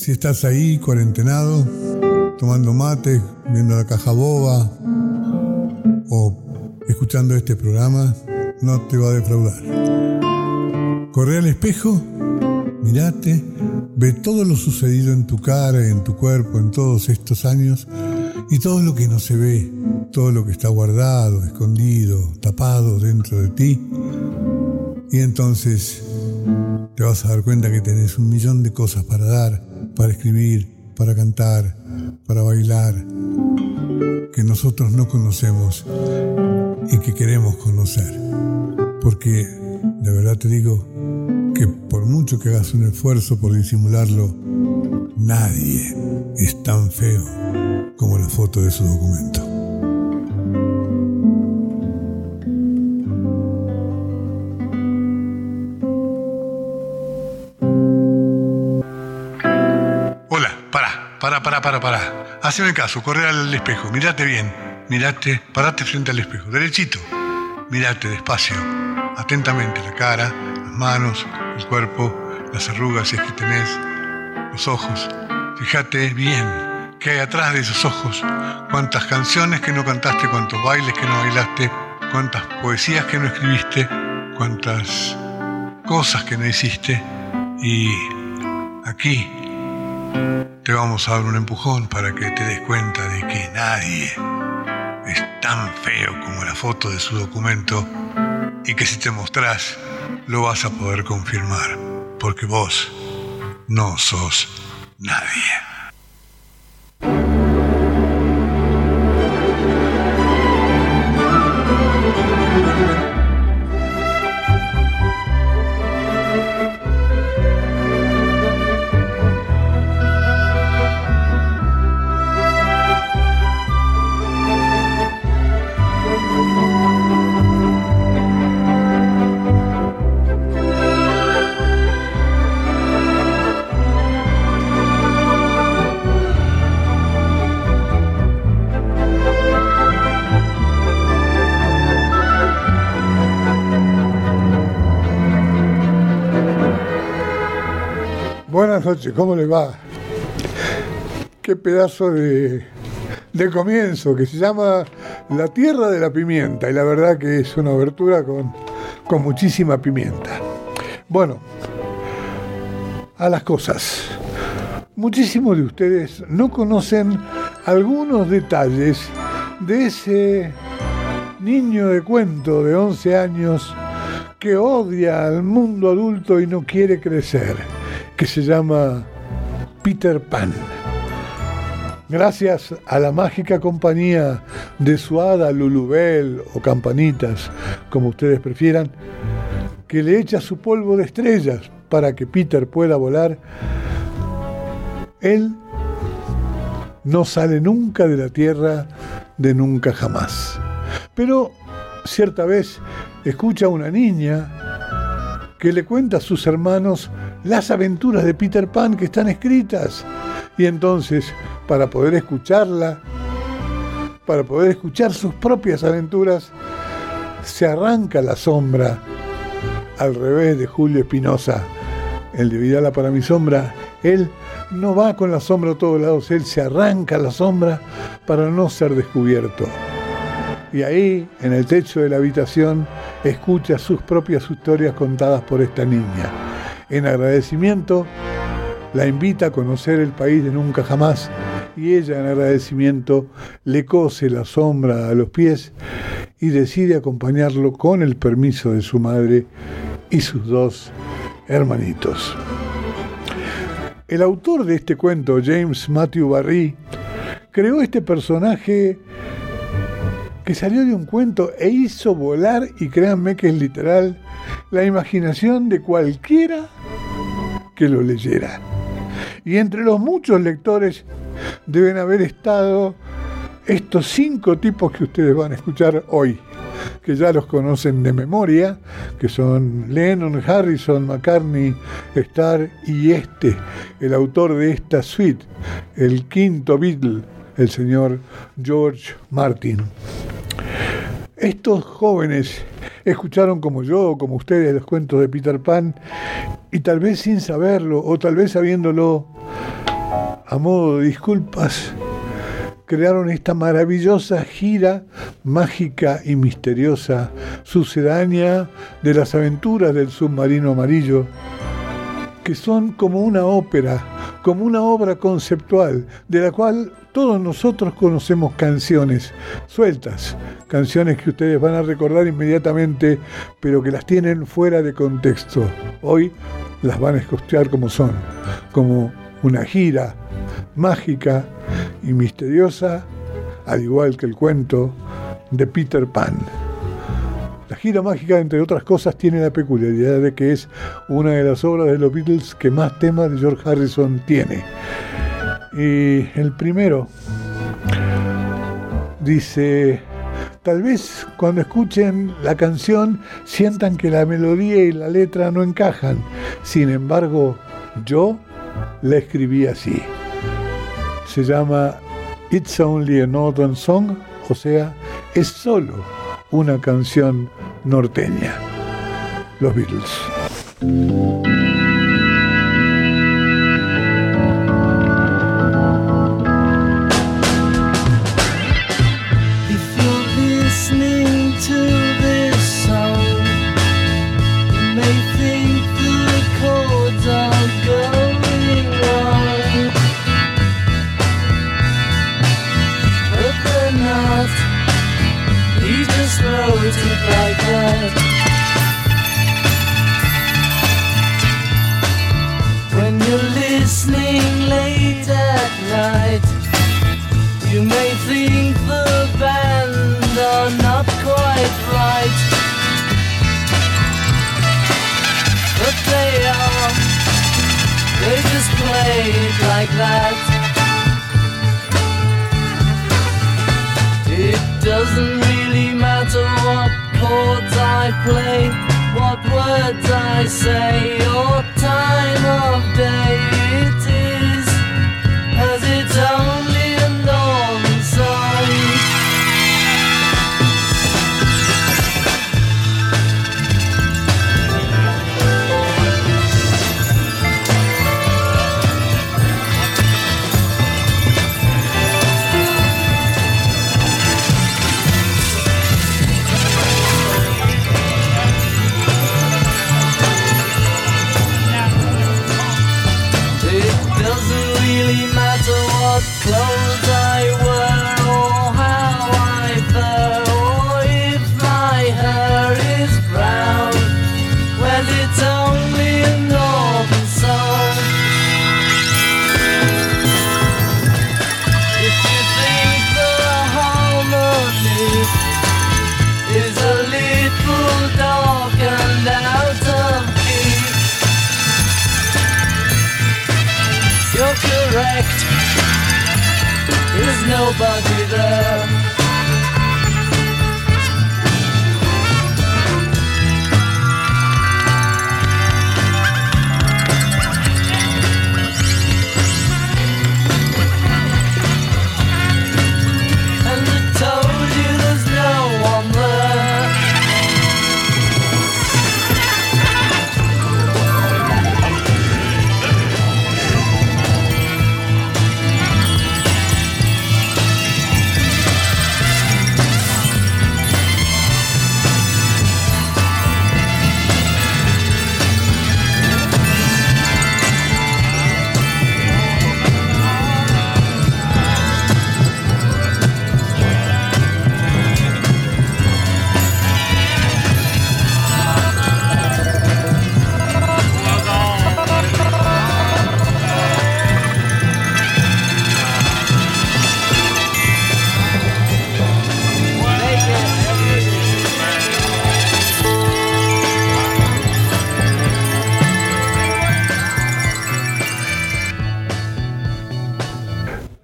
Si estás ahí, cuarentenado, tomando mate, viendo la caja boba o escuchando este programa, no te va a defraudar. Corre al espejo, mirate, ve todo lo sucedido en tu cara, en tu cuerpo, en todos estos años y todo lo que no se ve, todo lo que está guardado, escondido, tapado dentro de ti. Y entonces te vas a dar cuenta que tenés un millón de cosas para dar, para escribir, para cantar, para bailar, que nosotros no conocemos y que queremos conocer. Porque de verdad te digo que por mucho que hagas un esfuerzo por disimularlo, nadie es tan feo como la foto de su documento. Para, para, para, para. Haceme caso, corre al espejo, mirate bien, mirate, parate frente al espejo, derechito, mirate despacio, atentamente la cara, las manos, el cuerpo, las arrugas si es que tenés, los ojos. Fíjate bien qué hay atrás de esos ojos, cuántas canciones que no cantaste, cuántos bailes que no bailaste, cuántas poesías que no escribiste, cuántas cosas que no hiciste. Y aquí te vamos a dar un empujón para que te des cuenta de que nadie es tan feo como la foto de su documento y que si te mostrás lo vas a poder confirmar, porque vos no sos nadie. ¿Cómo le va? Qué pedazo de, de comienzo que se llama La Tierra de la Pimienta y la verdad que es una abertura con, con muchísima pimienta. Bueno, a las cosas. Muchísimos de ustedes no conocen algunos detalles de ese niño de cuento de 11 años que odia al mundo adulto y no quiere crecer que se llama Peter Pan. Gracias a la mágica compañía de su hada Lulubel o Campanitas, como ustedes prefieran, que le echa su polvo de estrellas para que Peter pueda volar, él no sale nunca de la tierra de nunca jamás. Pero cierta vez escucha a una niña que le cuenta a sus hermanos las aventuras de Peter Pan que están escritas. Y entonces, para poder escucharla, para poder escuchar sus propias aventuras, se arranca la sombra al revés de Julio Espinosa, el de Vidala para mi sombra. Él no va con la sombra a todos lados, él se arranca la sombra para no ser descubierto. Y ahí, en el techo de la habitación, escucha sus propias historias contadas por esta niña en agradecimiento, la invita a conocer el país de nunca jamás y ella en agradecimiento le cose la sombra a los pies y decide acompañarlo con el permiso de su madre y sus dos hermanitos. El autor de este cuento, James Matthew Barry, creó este personaje que salió de un cuento e hizo volar, y créanme que es literal, la imaginación de cualquiera que lo leyera. Y entre los muchos lectores deben haber estado estos cinco tipos que ustedes van a escuchar hoy, que ya los conocen de memoria, que son Lennon, Harrison, McCartney, Starr y este, el autor de esta suite, el quinto Beatle, el señor George Martin. Estos jóvenes escucharon como yo, como ustedes, los cuentos de Peter Pan y tal vez sin saberlo o tal vez sabiéndolo, a modo de disculpas, crearon esta maravillosa gira mágica y misteriosa, sucedánea de las aventuras del submarino amarillo, que son como una ópera, como una obra conceptual, de la cual todos nosotros conocemos canciones sueltas, canciones que ustedes van a recordar inmediatamente, pero que las tienen fuera de contexto. Hoy las van a escuchar como son, como una gira mágica y misteriosa, al igual que el cuento de Peter Pan. La gira mágica, entre otras cosas, tiene la peculiaridad de que es una de las obras de los Beatles que más temas de George Harrison tiene. Y el primero dice, tal vez cuando escuchen la canción sientan que la melodía y la letra no encajan. Sin embargo, yo la escribí así. Se llama It's Only a Northern Song, o sea, es solo una canción norteña. Los Beatles.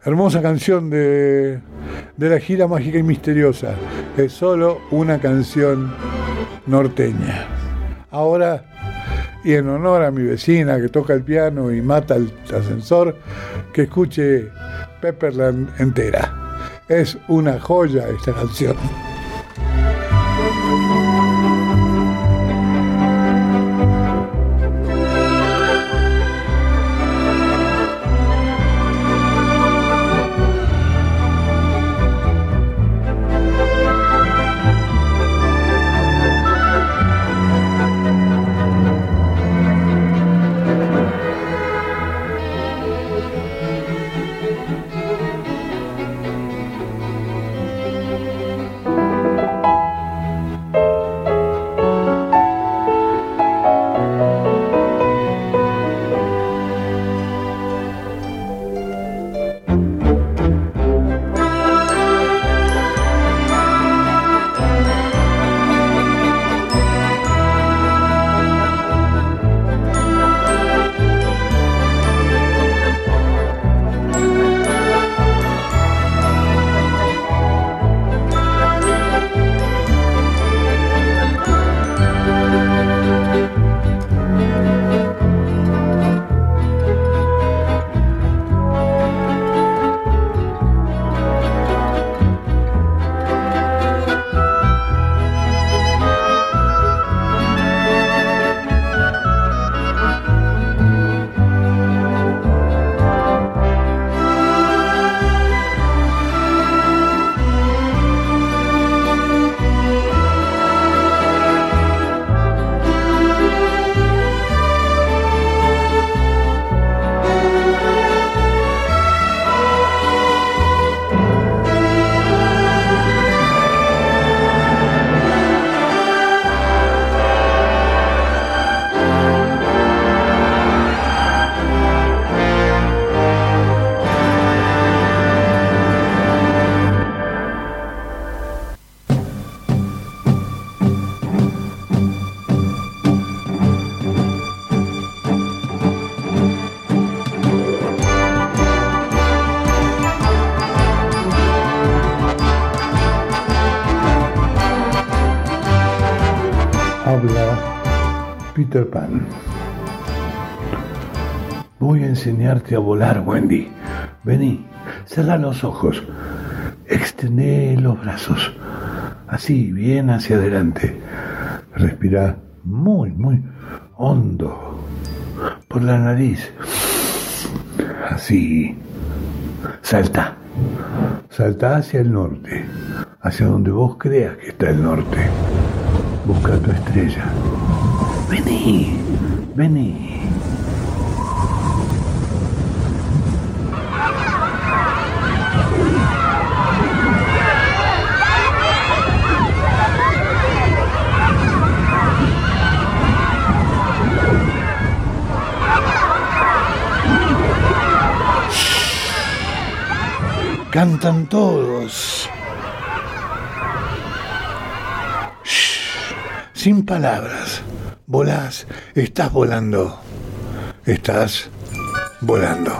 Hermosa canción de, de la gira mágica y misteriosa. Es solo una canción norteña. Ahora, y en honor a mi vecina que toca el piano y mata el ascensor, que escuche Pepperland entera. Es una joya esta canción. Peter Pan. Voy a enseñarte a volar, Wendy. Vení, cerra los ojos. Extendé los brazos. Así, bien hacia adelante. Respira muy, muy hondo. Por la nariz. Así. Salta. Salta hacia el norte. Hacia donde vos creas que está el norte. Busca tu estrella. Vení. Vení. Cantan todos. Sin palabras. Volás. Estás volando. Estás volando.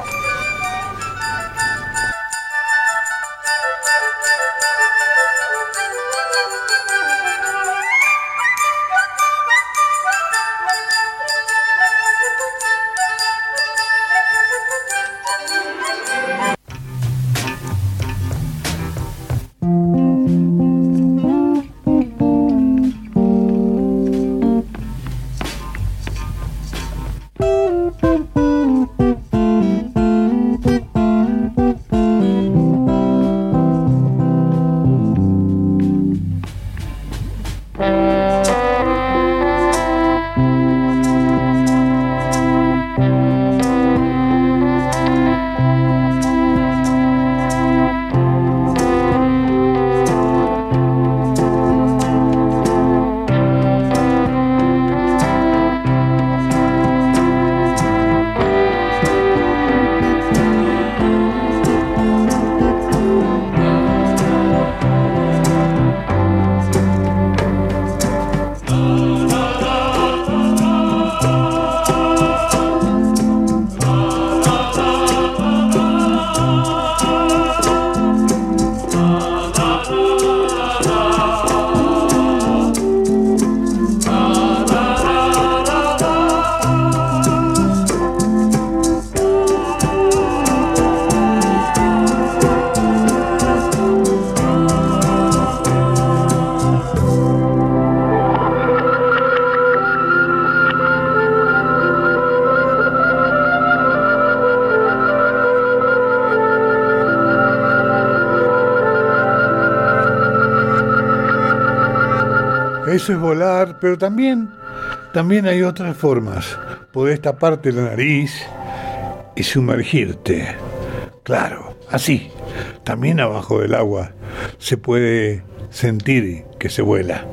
Es volar, pero también, también hay otras formas. Podés taparte la nariz y sumergirte. Claro, así. También abajo del agua se puede sentir que se vuela.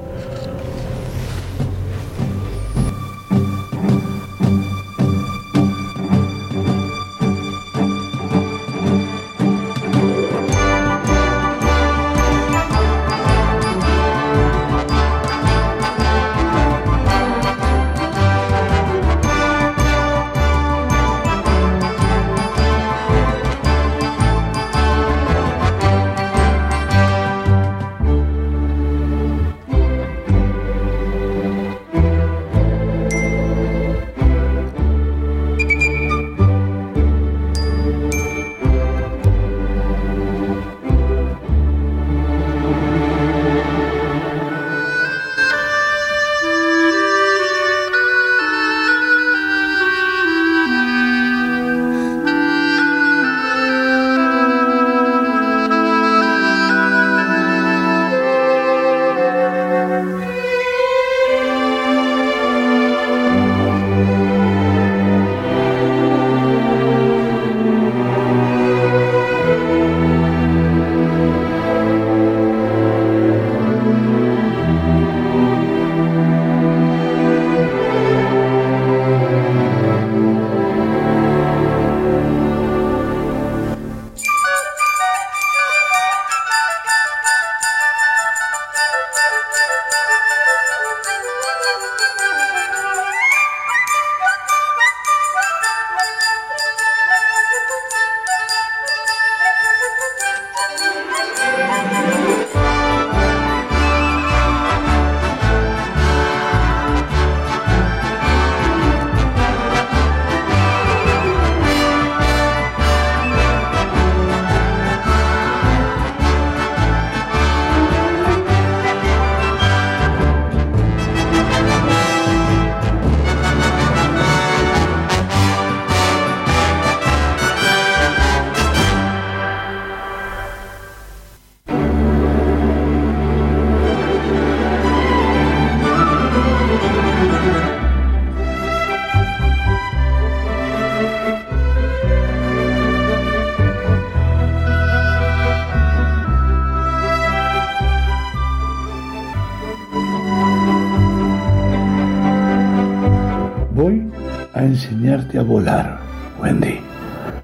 A volar, Wendy.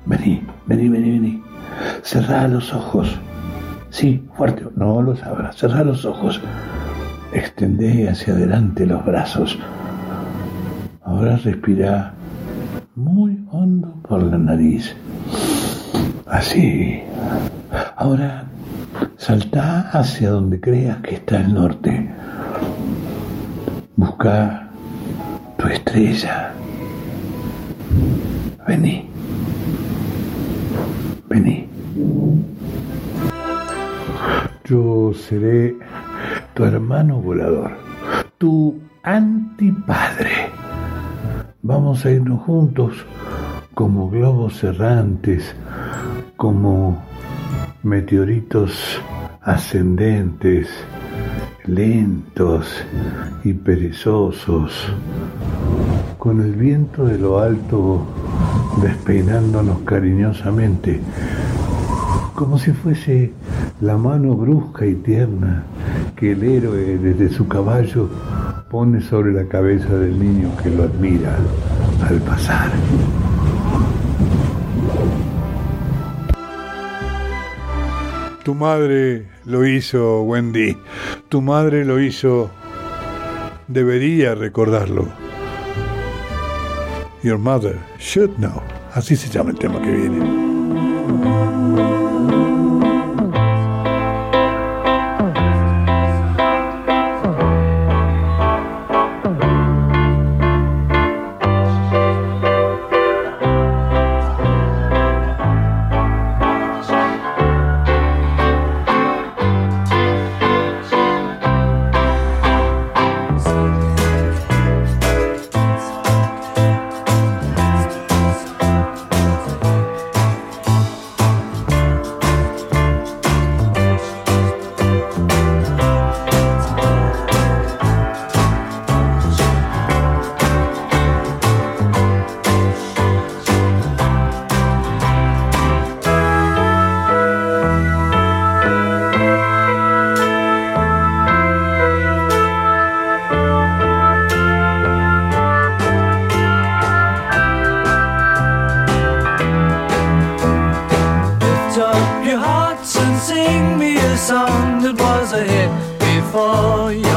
Vení, vení, vení, vení. Cerrá los ojos. Sí, fuerte, no los abras. Cerrá los ojos. Extendé hacia adelante los brazos. Ahora respira muy hondo por la nariz. Así. Ahora salta hacia donde creas que está el norte. Busca tu estrella. Vení. Vení. Yo seré tu hermano volador, tu antipadre. Vamos a irnos juntos como globos errantes, como meteoritos ascendentes, lentos y perezosos, con el viento de lo alto despeinándonos cariñosamente, como si fuese la mano brusca y tierna que el héroe desde su caballo pone sobre la cabeza del niño que lo admira al pasar. Tu madre lo hizo, Wendy. Tu madre lo hizo. Debería recordarlo. Your mother should know. Así se llama el tema que viene. for you.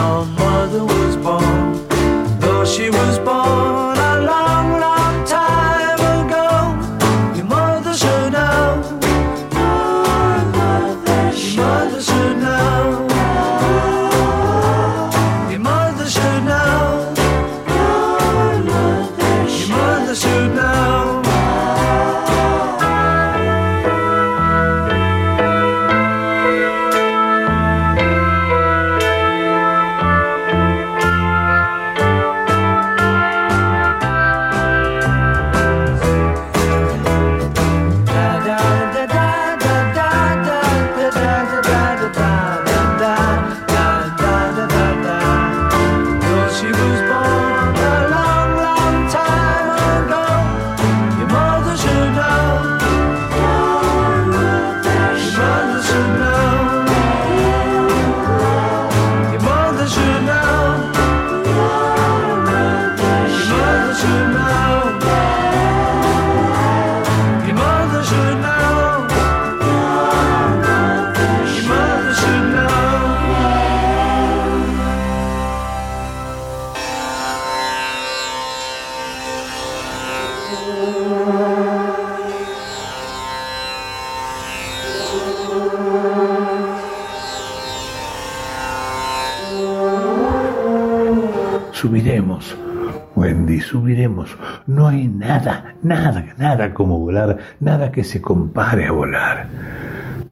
Nada, como volar, nada que se compare a volar.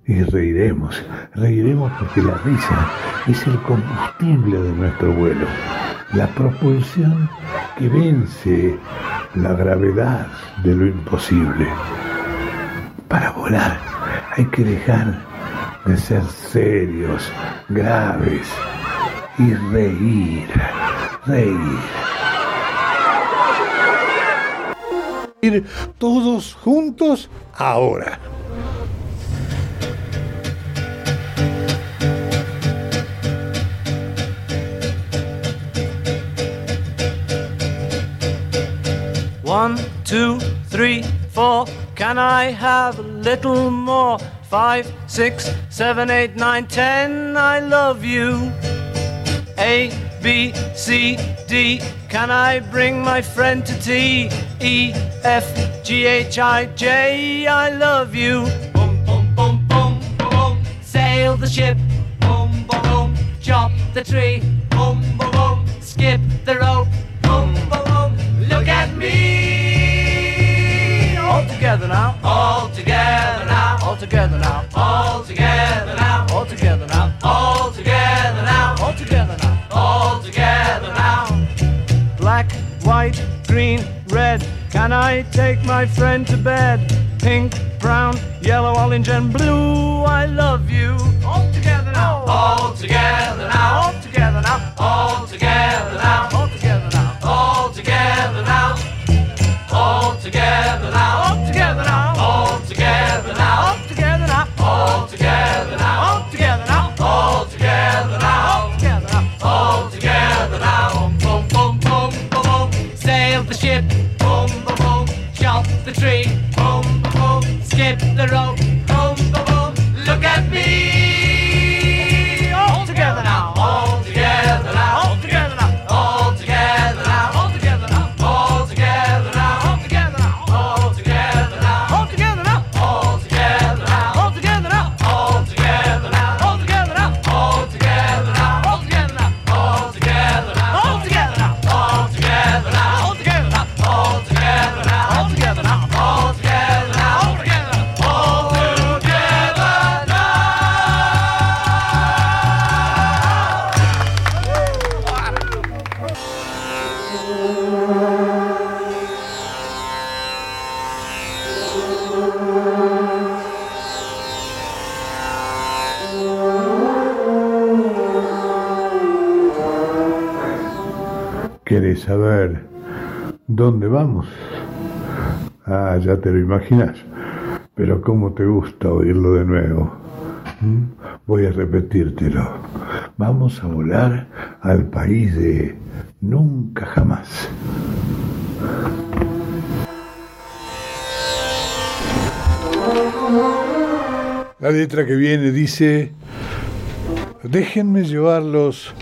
Y reiremos, reiremos porque la risa es el combustible de nuestro vuelo, la propulsión que vence la gravedad de lo imposible. Para volar hay que dejar de ser serios, graves y reír, reír. Ir todos juntos ahora. One, two, three, four. Can I have a little more? Five, six, seven, eight, nine, ten. I love you. A, B, C, D. Can I bring my friend to tea? E, F, G, H, I, J. I love you. Boom, boom, boom, boom, boom, boom. Sail the ship. Boom, boom, boom. Chop the tree. Boom, boom, boom. Skip the rope. Boom, boom, boom. Look at me. All together now. All together now. All together now. Can I take my friend to bed? Pink, brown, yellow, orange, and blue. I love you. The tree. Boom, boom. Skip the rope. ¿Querés saber dónde vamos? Ah, ya te lo imaginas. Pero cómo te gusta oírlo de nuevo. ¿Mm? Voy a repetírtelo. Vamos a volar al país de nunca jamás. La letra que viene dice, déjenme llevarlos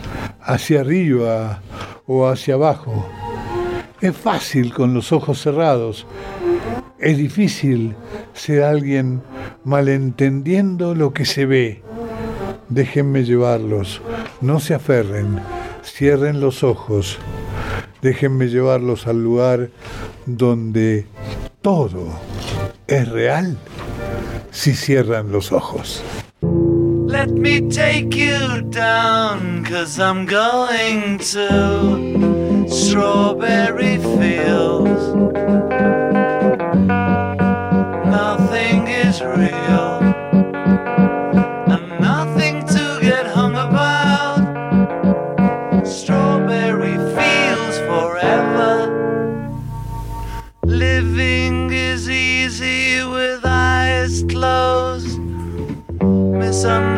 hacia arriba o hacia abajo. Es fácil con los ojos cerrados. Es difícil ser alguien malentendiendo lo que se ve. Déjenme llevarlos. No se aferren. Cierren los ojos. Déjenme llevarlos al lugar donde todo es real si cierran los ojos. Let me take you down, cause I'm going to strawberry fields.